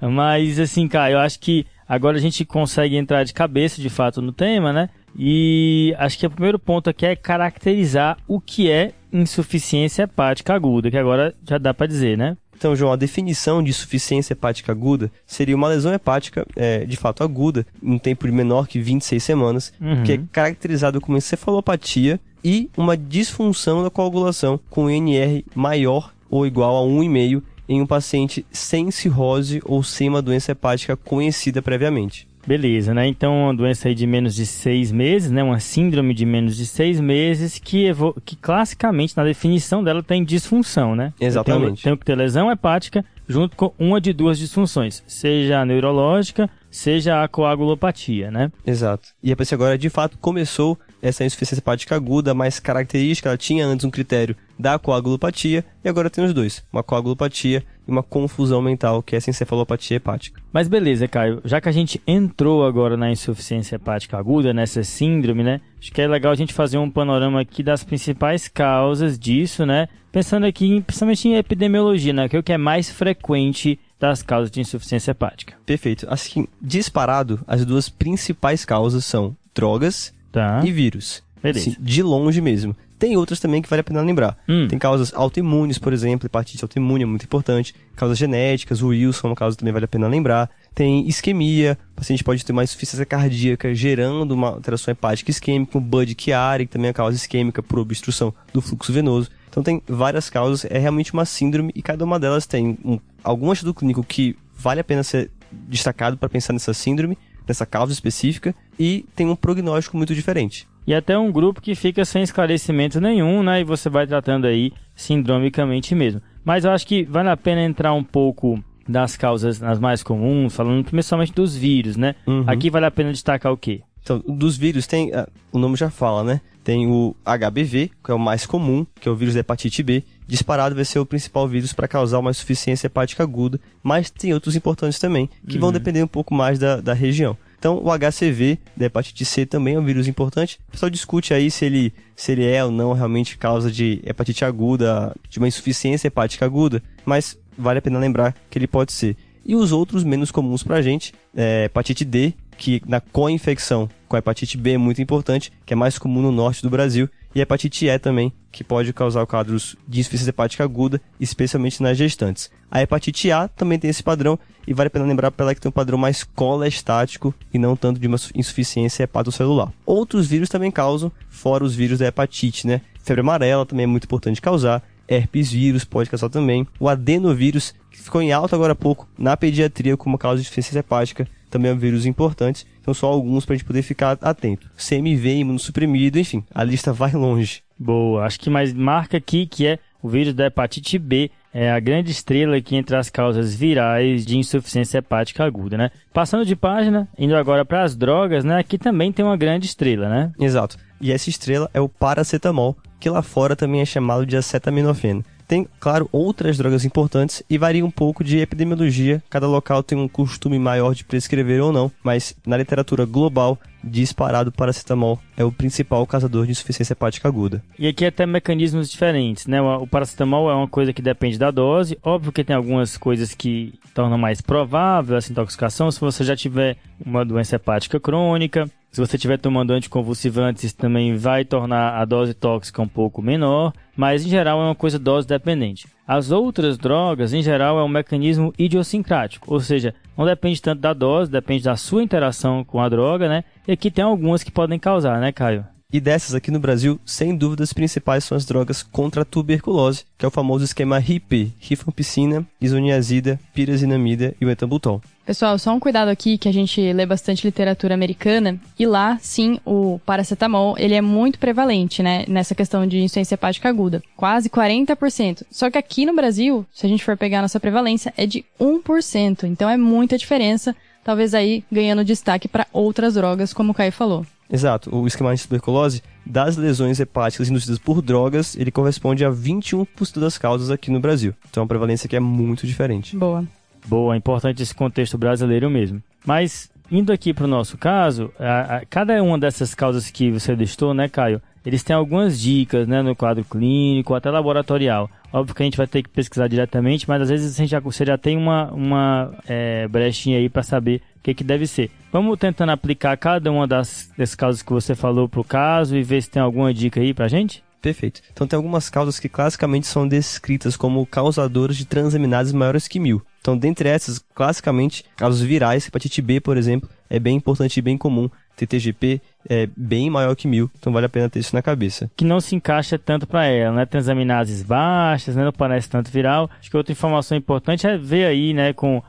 Mas assim, cara, eu acho que agora a gente consegue entrar de cabeça de fato no tema, né? E acho que o primeiro ponto aqui é caracterizar o que é insuficiência hepática aguda, que agora já dá pra dizer, né? Então, João, a definição de insuficiência hepática aguda seria uma lesão hepática, é, de fato aguda, em um tempo de menor que 26 semanas, Uhum. que é caracterizado como encefalopatia e uma disfunção da coagulação com INR maior ou igual a 1,5 em um paciente sem cirrose ou sem uma doença hepática conhecida previamente. Beleza, né? Então, uma doença aí de menos de seis meses, né? Uma síndrome de menos de seis meses que, evo- que classicamente, na definição dela, tem disfunção, né? Exatamente. Tem, que ter lesão hepática junto com uma de duas disfunções, seja a neurológica, seja a coagulopatia, né? Exato. E a paciente agora, de fato, começou essa insuficiência hepática aguda, mais característica, ela tinha antes um critério da coagulopatia, e agora tem os dois, uma coagulopatia e uma confusão mental, que é essa encefalopatia hepática. Mas beleza, Caio, já que a gente entrou agora na insuficiência hepática aguda, nessa síndrome, né? Acho que é legal a gente fazer um panorama aqui das principais causas disso, né? Pensando aqui, principalmente em epidemiologia, né? Que é o que é mais frequente das causas de insuficiência hepática. Perfeito. Assim, disparado, as duas principais causas são drogas Tá? e vírus. Beleza. Assim, de longe mesmo. Tem outras também que vale a pena lembrar. Hum. Tem causas autoimunes, por exemplo, hepatite autoimune é muito importante. Causas genéticas, o Wilson é uma causa que também vale a pena lembrar. Tem isquemia, o paciente pode ter uma insuficiência cardíaca gerando uma alteração hepática isquêmica, o Bud Chiari, que também é uma causa isquêmica por obstrução do fluxo venoso. Então tem várias causas, é realmente uma síndrome e cada uma delas tem um, algum estudo clínico que vale a pena ser destacado para pensar nessa síndrome, nessa causa específica e tem um prognóstico muito diferente. E até um grupo que fica sem esclarecimento nenhum, né? E você vai tratando aí sindromicamente mesmo. Mas eu acho que vale a pena entrar um pouco das causas as mais comuns, falando principalmente dos vírus, né? Uhum. Aqui vale a pena destacar o quê? Então, dos vírus tem, ah, o nome já fala, né? Tem o HBV, que é o mais comum, que é o vírus da hepatite B. Disparado vai ser o principal vírus para causar uma insuficiência hepática aguda, mas tem outros importantes também, que vão depender um pouco mais da, da região. Então, o HCV da hepatite C também é um vírus importante. O pessoal discute aí se ele, se ele é ou não realmente causa de hepatite aguda, de uma insuficiência hepática aguda, mas vale a pena lembrar que ele pode ser. E os outros menos comuns pra gente, é hepatite D, que na co-infecção com a hepatite B é muito importante, que é mais comum no norte do Brasil, e a hepatite E também, que pode causar quadros de insuficiência hepática aguda, especialmente nas gestantes. A hepatite A também tem esse padrão, e vale a pena lembrar para ela que tem um padrão mais colestático e não tanto de uma insuficiência hepatocelular. Outros vírus também causam, fora os vírus da hepatite, né? Febre amarela também é muito importante causar, herpes vírus pode causar também, o adenovírus, que ficou em alta agora há pouco na pediatria como causa de insuficiência hepática, também é um vírus importante. Então, só alguns para a gente poder ficar atento. CMV, imunossuprimido, enfim, a lista vai longe. Boa, acho que mais marca aqui que é o vírus da hepatite B, é a grande estrela aqui entre as causas virais de insuficiência hepática aguda, né? Passando de página, indo agora para as drogas, né? Aqui também tem uma grande estrela, né? Exato. E essa estrela é o paracetamol, que lá fora também é chamado de acetaminofeno. Tem, claro, outras drogas importantes e varia um pouco de epidemiologia. Cada local tem um costume maior de prescrever ou não, mas na literatura global, disparado paracetamol é o principal causador de insuficiência hepática aguda. E aqui até mecanismos diferentes, né? O paracetamol é uma coisa que depende da dose. Óbvio que tem algumas coisas que tornam mais provável essa intoxicação se você já tiver uma doença hepática crônica. Se você estiver tomando anticonvulsivantes, também vai tornar a dose tóxica um pouco menor, mas em geral é uma coisa dose dependente. As outras drogas, em geral, é um mecanismo idiosincrático, ou seja, não depende tanto da dose, depende da sua interação com a droga, né? E aqui tem algumas que podem causar, né, Caio? E dessas aqui no Brasil, sem dúvida, as principais são as drogas contra a tuberculose, que é o famoso esquema RIP, rifampicina, isoniazida, pirazinamida e o etambutol. Pessoal, só um cuidado aqui que a gente lê bastante literatura americana e lá, sim, o paracetamol, ele é muito prevalente, né, nessa questão de insuficiência hepática aguda, quase 40%. Só que aqui no Brasil, se a gente for pegar a nossa prevalência, é de 1%, então é muita diferença, talvez aí ganhando destaque para outras drogas, como o Caio falou. Exato, o esquema de tuberculose, das lesões hepáticas induzidas por drogas, ele corresponde a 21% das causas aqui no Brasil. Então é uma prevalência que é muito diferente. Boa. Boa, importante esse contexto brasileiro mesmo. Mas, indo aqui para o nosso caso, a, a, cada uma dessas causas que você listou, né, Caio, eles têm algumas dicas, né, no quadro clínico, até laboratorial. Óbvio que a gente vai ter que pesquisar diretamente, mas às vezes a gente já, você já tem uma, uma é, brechinha aí para saber o que, que deve ser. Vamos tentando aplicar cada uma das, das causas que você falou para o caso e ver se tem alguma dica aí para gente? Perfeito. Então tem algumas causas que classicamente são descritas como causadoras de transaminases maiores que mil. Então, dentre essas, classicamente, casos virais, hepatite B, por exemplo, é bem importante e bem comum. TTGP é bem maior que mil, então vale a pena ter isso na cabeça. Que não se encaixa tanto para ela, né? Transaminases baixas, né? Não parece tanto viral. Acho que outra informação importante é ver aí, né, com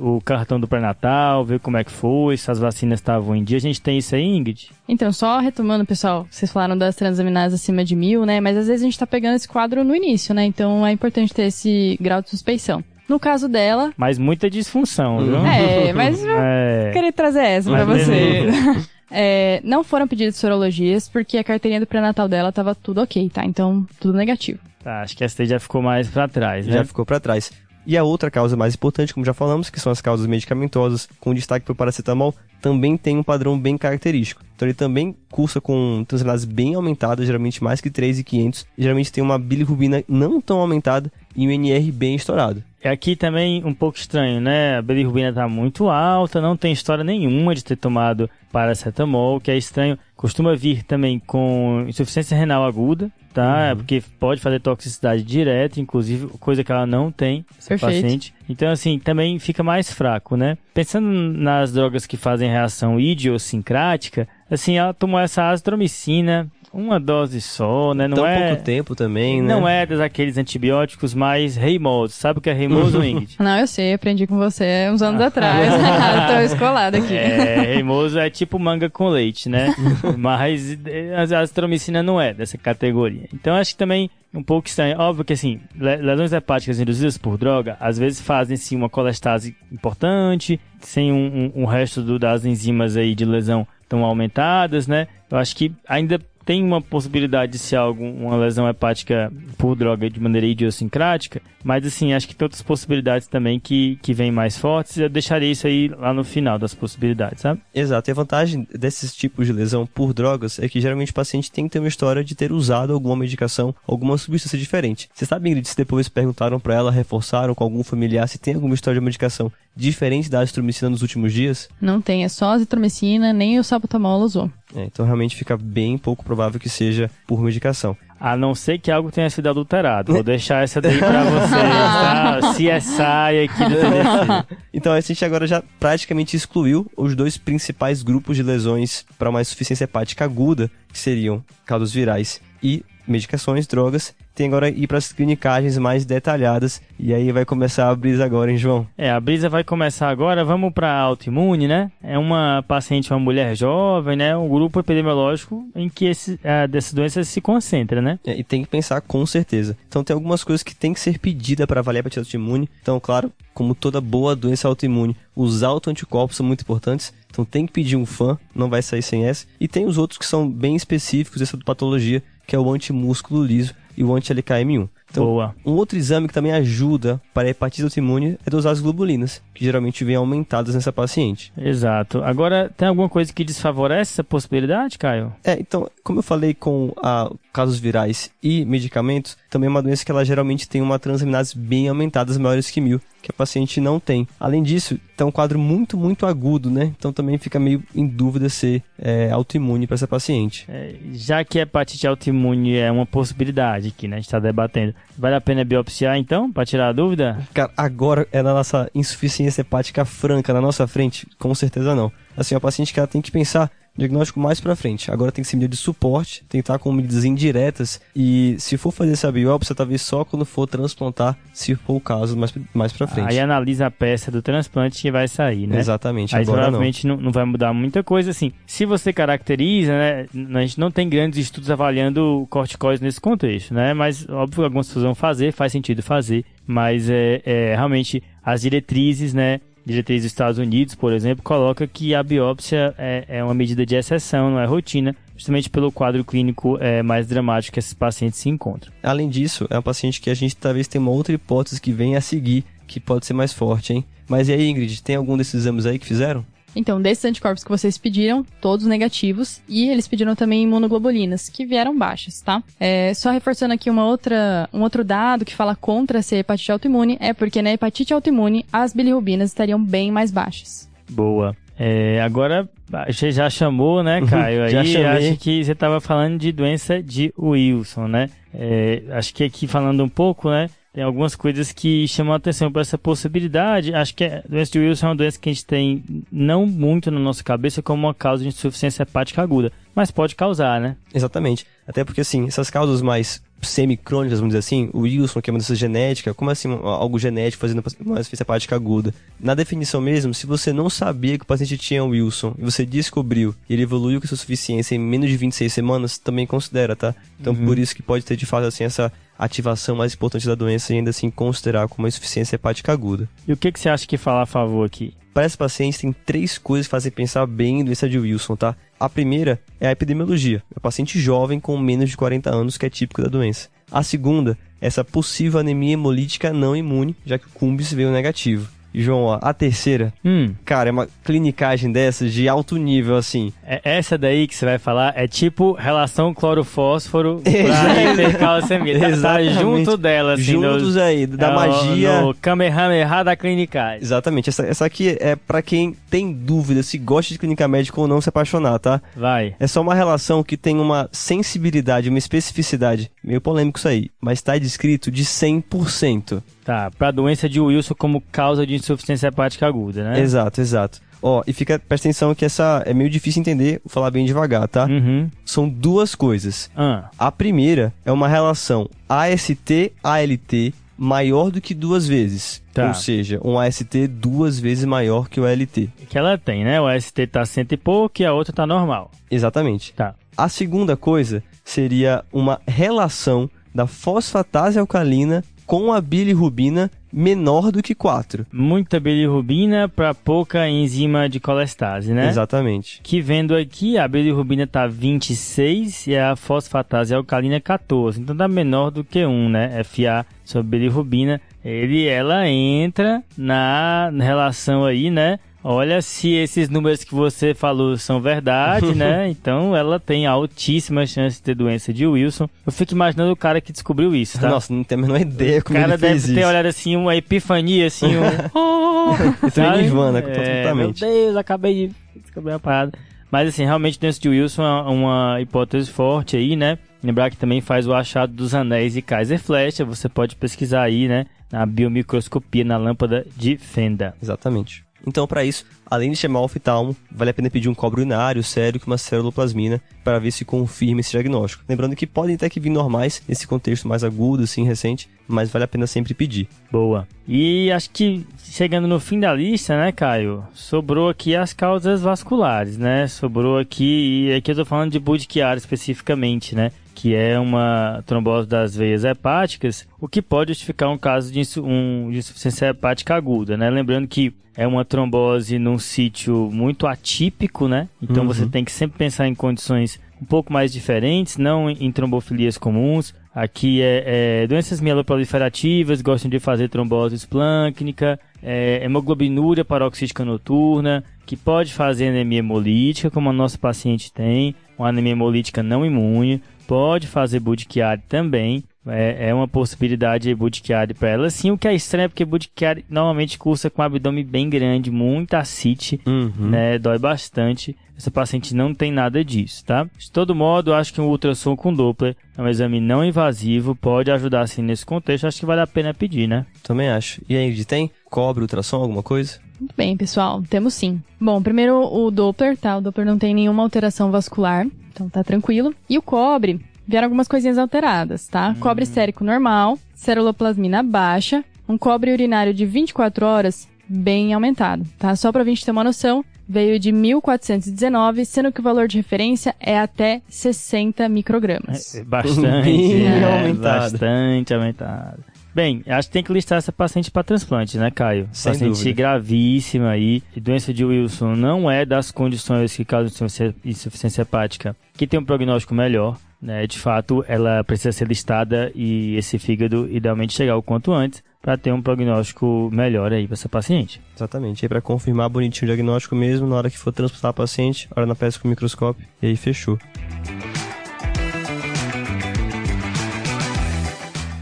o cartão do pré-natal, ver como é que foi, se as vacinas estavam em dia. A gente tem isso aí, Ingrid? Então, só retomando, pessoal, vocês falaram das transaminases acima de mil, né? Mas às vezes a gente tá pegando esse quadro no início, né? Então é importante ter esse grau de suspeição. No caso dela. Mas muita disfunção, viu? É, mas é. queria trazer essa mas pra você. É, não foram pedidas sorologias porque a carteirinha do pré-natal dela tava tudo ok, tá? Então, tudo negativo. Tá, acho que essa já ficou mais para trás, né? Já ficou para trás. E a outra causa mais importante, como já falamos, que são as causas medicamentosas, com destaque para o paracetamol, também tem um padrão bem característico. Então ele também cursa com transaminases bem aumentadas, geralmente mais que 3,500, e geralmente tem uma bilirrubina não tão aumentada e um NR bem estourado. É aqui também um pouco estranho, né? A bilirrubina está muito alta, não tem história nenhuma de ter tomado paracetamol, que é estranho. Costuma vir também com insuficiência renal aguda, tá? Uhum. Porque pode fazer toxicidade direta, inclusive, coisa que ela não tem, Perfeito. paciente. Então, assim, também fica mais fraco, né? Pensando nas drogas que fazem reação idiosincrática, Assim, ela tomou essa azitromicina, uma dose só, né? Não Tão é pouco tempo também, né? Não é daqueles antibióticos mais reimosos. Sabe o que é reimoso, Ingrid? Não, eu sei, aprendi com você uns anos atrás. Tô escolada aqui. É, reimoso é tipo manga com leite, né? Mas eh, a azitromicina não é dessa categoria. Então acho que também um pouco estranho. Óbvio que assim, le- lesões hepáticas induzidas por droga, às vezes fazem sim uma colestase importante, sem um, um- um resto do- das enzimas aí de lesão tão aumentadas, né? Eu acho que ainda tem uma possibilidade de ser algo, uma lesão hepática por droga de maneira idiosincrática, mas assim, acho que tem outras possibilidades também que, que vêm mais fortes. Eu deixaria isso aí lá no final das possibilidades, sabe? Exato, e a vantagem desses tipos de lesão por drogas é que geralmente o paciente tem que ter uma história de ter usado alguma medicação, alguma substância diferente. Você sabe, Ingrid, se depois perguntaram pra ela, reforçaram com algum familiar se tem alguma história de medicação diferente da azitromicina nos últimos dias? Não tem, é só azitromicina, nem o salbutamol ela usou. É, então realmente fica bem pouco provável que seja por medicação. A não ser que algo tenha sido adulterado. Vou deixar essa daí pra vocês, tá? CSI aqui do TDC. Então a gente agora já praticamente excluiu os dois principais grupos de lesões para uma insuficiência hepática aguda, que seriam causas virais e medicações, drogas. Tem agora ir para as clinicagens mais detalhadas e aí vai começar a brisa agora, hein, João? É, a brisa vai começar agora. Vamos pra autoimune, né? É uma paciente, uma mulher jovem, né? Um grupo epidemiológico em que esse, a, dessas doenças se concentra, né? É, e tem que pensar com certeza. Então tem algumas coisas que tem que ser pedida para avaliar a hepatite autoimune. Então, claro, como toda boa doença autoimune, os autoanticorpos são muito importantes. Então tem que pedir um fã, não vai sair sem essa. E tem os outros que são bem específicos dessa patologia, que é o antimúsculo liso e o anti-LKM1. Então, Boa. um outro exame que também ajuda para a hepatite autoimune é dosar as globulinas, que geralmente vêm aumentadas nessa paciente. Exato. Agora, tem alguma coisa que desfavorece essa possibilidade, Caio? É, então, como eu falei com a, casos virais e medicamentos, também é uma doença que ela geralmente tem uma transaminases bem aumentadas, maiores que mil, que a paciente não tem. Além disso, é um quadro muito, muito agudo, né? Então também fica meio em dúvida ser é, autoimune para essa paciente. É, já que a hepatite autoimune é uma possibilidade aqui, né? A gente está debatendo. Vale a pena biopsiar, então, para tirar a dúvida? Cara, agora é na nossa insuficiência hepática franca, na nossa frente? Com certeza não. Assim, a paciente que ela tem que pensar diagnóstico mais pra frente. Agora tem que ser medida de suporte, estar com medidas indiretas e se for fazer essa biópsia, talvez só quando for transplantar, se for o caso, mais, mais pra frente. Aí analisa a peça do transplante que vai sair, né? Exatamente, Aí agora não. provavelmente não. Não, vai mudar muita coisa, assim. Se você caracteriza, né? A gente não tem grandes estudos avaliando corticóides nesse contexto, né? Mas óbvio que algumas pessoas vão fazer, faz sentido fazer, mas é, é realmente as diretrizes, né? Diretrizes dos Estados Unidos, por exemplo, coloca que a biópsia é, é uma medida de exceção, não é rotina, justamente pelo quadro clínico é, mais dramático que esses pacientes se encontram. Além disso, é um paciente que a gente talvez tenha uma outra hipótese que venha a seguir, que pode ser mais forte, hein? Mas e aí, Ingrid, tem algum desses exames aí que fizeram? Então, desses anticorpos que vocês pediram, todos negativos, e eles pediram também imunoglobulinas, que vieram baixas, tá? É, só reforçando aqui uma outra, um outro dado que fala contra ser hepatite autoimune, é porque na hepatite autoimune as bilirrubinas estariam bem mais baixas. Boa. É, agora, você já chamou, né, Caio? Uhum, já Aí chamei. acho que você estava falando de doença de Wilson, né? É, acho que aqui falando um pouco, né? Tem algumas coisas que chamam a atenção para essa possibilidade. Acho que a doença de Wilson é uma doença que a gente tem não muito na nossa cabeça como uma causa de insuficiência hepática aguda, mas pode causar, né? Exatamente. Até porque, assim, essas causas mais semicrônicas, vamos dizer assim, o Wilson, que é uma doença genética, como assim algo genético fazendo uma insuficiência hepática aguda? Na definição mesmo, se você não sabia que o paciente tinha Wilson e você descobriu e ele evoluiu com sua suficiência em menos de 26 semanas, também considera, tá? Então, por isso que pode ter, de fato, assim, essa ativação mais importante da doença e ainda assim considerar como uma insuficiência hepática aguda. E o que, que você acha que fala a favor aqui? Para esse paciente, tem três coisas que fazem pensar bem em doença de Wilson, tá? A primeira é a epidemiologia. É o paciente jovem com menos de 40 anos que é típico da doença. A segunda é essa possível anemia hemolítica não imune, já que o Cumbis veio negativo. João, a terceira, Hum, cara, é uma clinicagem dessas de alto nível, assim. é essa daí que você vai falar é tipo relação clorofósforo pra hipercalcemia. Tá, tá junto dela, assim. Juntos no- aí, da é o- magia. No Kamehameha da clinicagem. Exatamente, essa, essa aqui é pra quem tem dúvida se gosta de clínica médica ou não se apaixonar, tá? Vai. É só uma relação que tem uma sensibilidade, uma especificidade, meio polêmico isso aí, mas está descrito de 100%. Tá, pra doença de Wilson como causa de insuficiência hepática aguda, né? Exato, exato. Ó, e fica, presta atenção que essa é meio difícil entender, vou falar bem devagar, tá? Uhum. São duas coisas. Ah, A primeira é uma relação AST-ALT maior do que duas vezes. Tá. Ou seja, um AST duas vezes maior que o ALT. que ela tem, né? O ST tá cento e pouco e a outra tá normal. Exatamente. Tá. A segunda coisa seria uma relação da fosfatase alcalina com a bilirrubina menor do que 4. Muita bilirrubina para pouca enzima de colestase, né? Exatamente. Que vendo aqui, a bilirrubina tá 26 e a fosfatase alcalina 14. Então tá menor do que 1, né? FA sobre bilirrubina. Ele, ela entra na relação aí, né? Olha se esses números que você falou são verdade, né? Então ela tem altíssima chance de ter doença de Wilson. Eu fico imaginando o cara que descobriu isso, tá? Nossa, não tenho a menor ideia o como cara ele fez deve ter isso. olhado assim, uma epifania, assim, um... Entrou em Sabe? Nirvana, É, completamente. Meu Deus, acabei de descobrir uma parada. Mas assim, realmente doença de Wilson é uma hipótese forte aí, né? Lembrar que também faz o achado dos anéis de Kaiser Flecha, você pode pesquisar aí, né? Na biomicroscopia na lâmpada de Fenda. Exatamente. Então, para isso, além de chamar o oftalmo, vale a pena pedir um cobre urinário sério com uma céluloplasmina para ver se confirma esse diagnóstico. Lembrando que podem até que vir normais nesse contexto mais agudo, assim, recente, mas vale a pena sempre pedir. Boa. E acho que chegando no fim da lista, né, Caio? Sobrou aqui as causas vasculares, né? Sobrou aqui, e aqui eu tô falando de Budd-Chiari especificamente, né? Que é uma trombose das veias hepáticas, o que pode justificar um caso de, insu- um, de insuficiência hepática aguda, né? Lembrando que é uma trombose num sítio muito atípico, né? Então Uhum. você tem que sempre pensar em condições um pouco mais diferentes, não em trombofilias comuns. Aqui é, é doenças mieloproliferativas, gostam de fazer trombose esplâncnica, é, hemoglobinúria paroxística noturna, que pode fazer anemia hemolítica, como a nossa paciente tem, uma anemia hemolítica não imune, pode fazer Budd-Chiari também, é, é uma possibilidade de Budd-Chiari para ela. Sim, o que é estranho é porque Budd-Chiari normalmente cursa com um abdômen bem grande, muita ascite, Uhum. né? Dói bastante. Essa paciente não tem nada disso, tá? De todo modo, acho que um ultrassom com Doppler é um exame não invasivo, pode ajudar assim nesse contexto. Acho que vale a pena pedir, né? Também acho. E aí, tem? Cobre, ultrassom, alguma coisa? Muito bem, pessoal, temos sim. Bom, primeiro o Doppler, tá? O Doppler não tem nenhuma alteração vascular, então tá tranquilo. E o cobre, vieram algumas coisinhas alteradas, tá? Cobre sérico normal, ceruloplasmina baixa, um cobre urinário de 24 horas bem aumentado, tá? Só pra gente ter uma noção, veio de 1419, sendo que o valor de referência é até 60 microgramas. É Bastante, aumentado. Bastante aumentado. Bem, acho que tem que listar essa paciente para transplante, né, Caio? Sem paciente dúvida. gravíssima aí. E doença de Wilson não é das condições que causam insuficiência- hepática que tem um prognóstico melhor. Né? De fato, ela precisa ser listada e esse fígado idealmente chegar o quanto antes para ter um prognóstico melhor aí para essa paciente. Exatamente. Aí, para confirmar bonitinho o diagnóstico mesmo, na hora que for transplantar a paciente, olha na peça com o microscópio e aí fechou.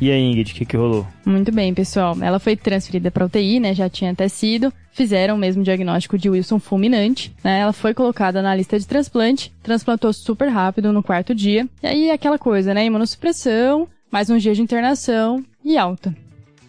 E aí, Ingrid, o que, que rolou? Muito bem, pessoal. Ela foi transferida para UTI, né? Já tinha até sido. Fizeram o mesmo diagnóstico de Wilson fulminante, né? Ela foi colocada na lista de transplante, transplantou super rápido no quarto dia. E aí aquela coisa, né? Imunossupressão, mais um dia de internação e alta.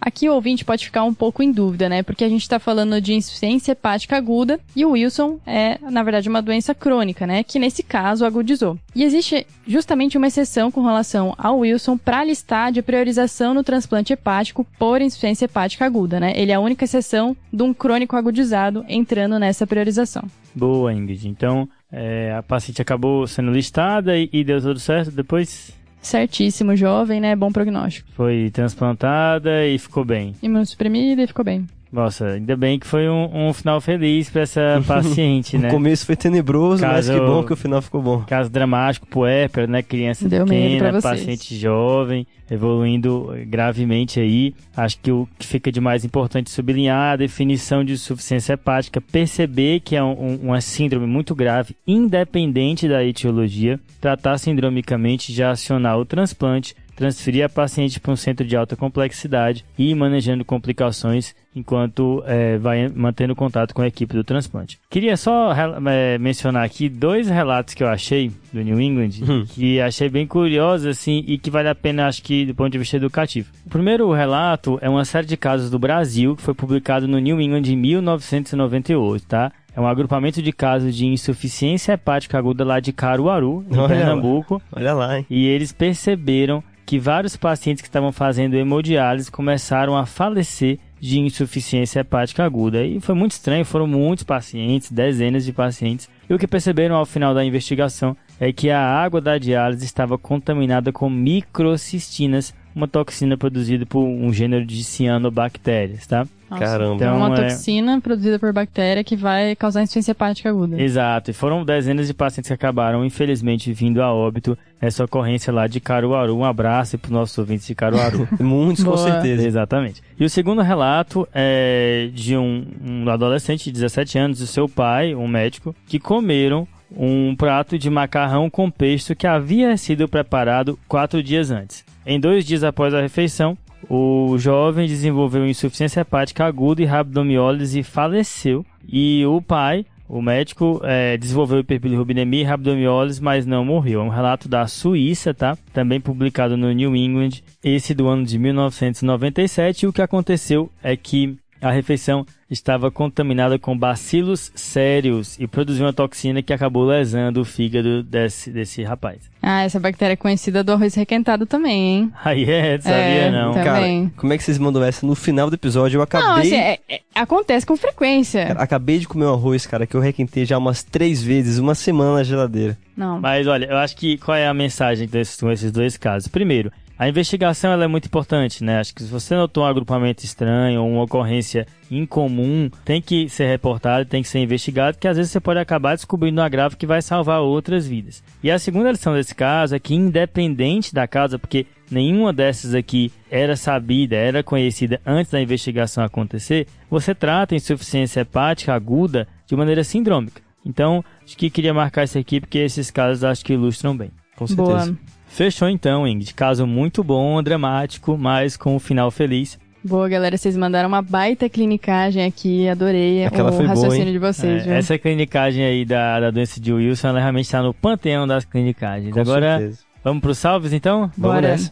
Aqui o ouvinte pode ficar um pouco em dúvida, né? Porque a gente está falando de insuficiência hepática aguda e o Wilson é, na verdade, uma doença crônica, né? Que nesse caso agudizou. E existe justamente uma exceção com relação ao Wilson para listar de priorização no transplante hepático por insuficiência hepática aguda, né? Ele é a única exceção de um crônico agudizado entrando nessa priorização. Boa, Ingrid. Então, é, a paciente acabou sendo listada e, e deu tudo certo. Depois Certíssimo, jovem, né? Bom prognóstico. foi transplantada e ficou bem. Imunossuprimida e ficou bem. Nossa, ainda bem que foi um, um final feliz para essa paciente, né? O começo foi tenebroso, mas Caso- que bom que o final ficou bom. Caso dramático, puérpera, né? Criança Deu pequena, paciente jovem, evoluindo gravemente aí. Acho que o que fica de mais importante sublinhar a definição de insuficiência hepática, perceber que é um- uma síndrome muito grave, independente da etiologia, tratar sindromicamente, já acionar o transplante, transferir a paciente para um centro de alta complexidade e ir manejando complicações enquanto eh, vai mantendo contato com a equipe do transplante. Queria só eh, mencionar aqui dois relatos que eu achei do New England Hum. que achei bem curiosos assim e que vale a pena acho que do ponto de vista educativo. O primeiro relato é uma série de casos do Brasil que foi publicado no New England em 1998, tá? é um agrupamento de casos de insuficiência hepática aguda lá de Caruaru, em Olha lá. Pernambuco. Olha lá, hein? E eles perceberam que vários pacientes que estavam fazendo hemodiálise começaram a falecer de insuficiência hepática aguda. E foi muito estranho, foram muitos pacientes, dezenas de pacientes. E o que perceberam ao final da investigação é que a água da diálise estava contaminada com microcistinas, uma toxina produzida por um gênero de cianobactérias, tá? Nossa. Caramba. Então, é uma é- toxina produzida por bactéria que vai causar insuficiência hepática aguda. Exato, e foram dezenas de pacientes que acabaram, infelizmente, vindo a óbito nessa ocorrência lá de Caruaru. Um abraço para os nossos ouvintes de Caruaru. Muitos, com certeza. Exatamente. E o segundo relato é de um, um adolescente de 17 anos e seu pai, um médico, que comeram um prato de macarrão com pesto que havia sido preparado quatro dias antes. Em dois dias após a refeição, o jovem desenvolveu insuficiência hepática aguda e rabdomiólise e faleceu. E o pai, o médico, eh, desenvolveu hiperbilirrubinemia e rabdomiólise, mas não morreu. É um relato da Suíça, tá? Também publicado no New England, esse do ano de 1997. E o que aconteceu é que a refeição estava contaminada com bacilos sérios e produziu uma toxina que acabou lesando o fígado desse, desse rapaz. Ah, essa bactéria é conhecida do arroz requentado também, hein? Aí é, sabia É, não. tá. Cara, Também. como é que vocês mandam essa no final do episódio? Eu Não, acabei. assim, é- é- acontece com frequência. Cara, acabei de comer um arroz, cara, que eu requentei já umas três vezes, uma semana na geladeira. Não. Mas olha, eu acho que qual é a mensagem desses, com esses dois casos? Primeiro, a investigação ela é muito importante, né? Acho que se você notou um agrupamento estranho ou uma ocorrência incomum, tem que ser reportado, tem que ser investigado, que às vezes você pode acabar descobrindo um agravo que vai salvar outras vidas. E a segunda lição desse caso é que independente da causa, porque nenhuma dessas aqui era sabida, era conhecida antes da investigação acontecer, você trata a insuficiência hepática aguda de maneira sindrômica. Então, acho que queria marcar isso aqui porque esses casos acho que ilustram bem. Com certeza. Boa. Fechou então, Ingrid. Caso muito bom, dramático, mas com um final feliz. Boa, galera. Vocês mandaram uma baita clinicagem aqui. Adorei Aquela o foi boa, raciocínio hein? de vocês, É, essa clinicagem aí da, da doença de Wilson, ela realmente está no panteão das clinicagens. Com Agora, certeza. vamos para os salves então? Vamos Bora. nessa.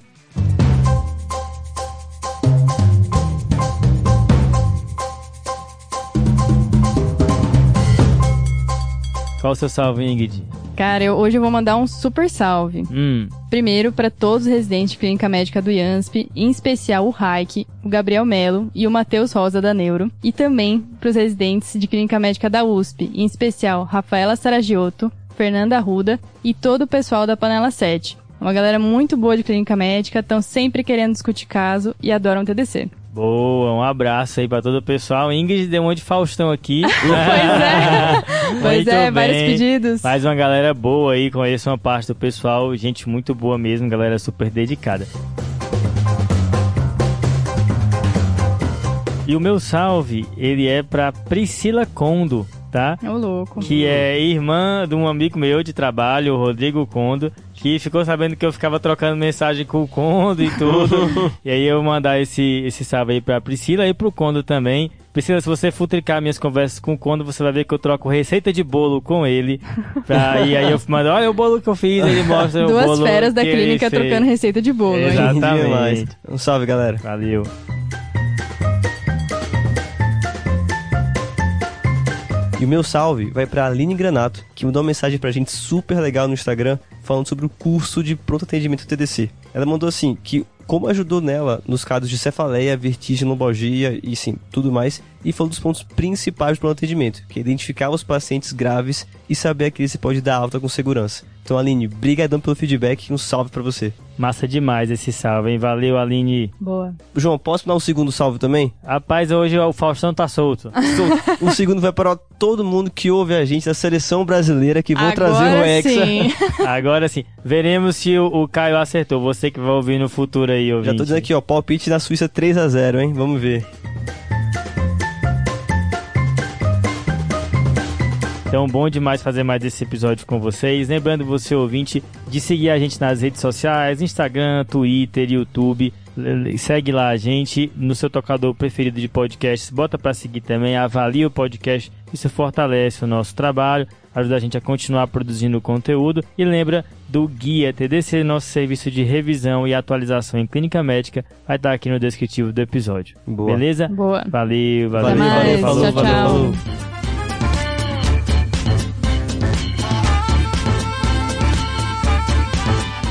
Qual o seu salve, Ingrid? Cara, eu- hoje eu vou mandar um super salve. Hum, Primeiro, para todos os residentes de clínica médica do IANSP, em especial o Raik, o Gabriel Melo e o Matheus Rosa da Neuro, e também para os residentes de clínica médica da USP, em especial Rafaela Saragiotto, Fernanda Arruda e todo o pessoal da Panela 7. Uma galera muito boa de clínica médica, estão sempre querendo discutir caso e adoram TDC. boa, um abraço aí para todo o pessoal. Ingrid deu um monte de Faustão aqui. Pois é, pois é, vários bem. pedidos. Mais uma galera boa aí, conheço uma parte do pessoal, gente muito boa mesmo, galera super dedicada. E o meu salve, ele é pra Priscila Condo, tá? Ô, louco. Que é irmã de um amigo meu de trabalho, o Rodrigo Condo, que ficou sabendo que eu ficava trocando mensagem com o Condo e tudo. e aí eu mandar esse, esse salve aí pra Priscila e pro Condo também. Priscila, se você futricar minhas conversas com o Condo, você vai ver que eu troco receita de bolo com ele. Pra, e aí eu mando, olha o bolo que eu fiz, ele mostra o Duas bolo feras da clínica trocando receita de bolo. Exatamente. Um salve, galera. Valeu. E o meu salve vai pra Aline Granato, que mandou uma mensagem pra gente super legal no Instagram, falando sobre o curso de pronto atendimento TDC. Ela mandou assim, que como ajudou nela nos casos de cefaleia, vertigem, lombalgia e sim, tudo mais, e falou dos pontos principais do atendimento, que é identificar os pacientes graves e saber a que se pode dar alta com segurança. Então, Aline, brigadão pelo feedback e um salve pra você. Massa demais esse salve, hein? Valeu, Aline. Boa. João, posso dar um segundo salve também? Rapaz, hoje o Faustão tá solto. o segundo vai para todo mundo que ouve a gente da seleção brasileira que vão trazer o Agora Hexa. sim. Agora sim, veremos se o, o Caio acertou. Você que vai ouvir no futuro aí, ouvinte. Já tô dizendo aqui, ó, palpite na Suíça 3 a 0 hein? Vamos ver. Então, bom demais fazer mais esse episódio com vocês. Lembrando você, ouvinte, de seguir a gente nas redes sociais, Instagram, Twitter, YouTube. Segue lá a gente no seu tocador preferido de podcasts. Bota para seguir também, avalia o podcast. Isso fortalece o nosso trabalho, ajuda a gente a continuar produzindo conteúdo. E lembra do Guia TDC, nosso serviço de revisão e atualização em clínica médica. Vai estar aqui no descritivo do episódio. Boa. Beleza? Boa. Valeu, valeu, Valeu, valeu, valeu, falou, tchau, valeu, tchau. falou.